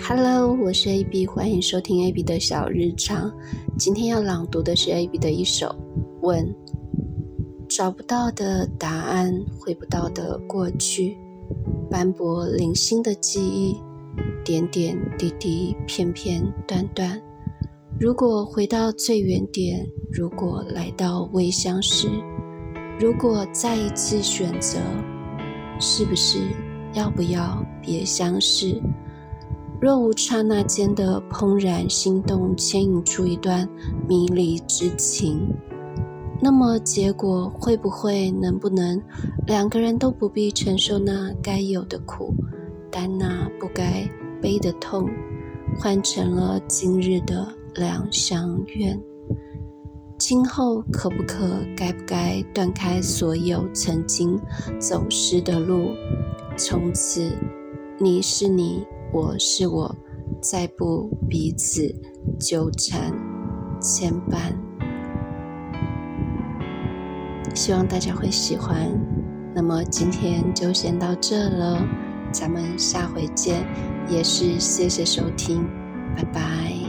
Hello，我是 AB，欢迎收听 AB 的小日常。今天要朗读的是 AB 的一首《问》，找不到的答案，回不到的过去，斑驳零星的记忆，点点滴滴，片片段段。如果回到最原点，如果来到未相识，如果再一次选择，是不是要不要别相识？若无刹那间的怦然心动牵引出一段迷离之情，那么结果会不会能不能两个人都不必承受那该有的苦，但那不该悲的痛，换成了今日的两相愿？今后可不可该不该断开所有曾经走失的路，从此你是你。我是我，再不彼此纠缠牵绊。希望大家会喜欢。那么今天就先到这了，咱们下回见。也是谢谢收听，拜拜。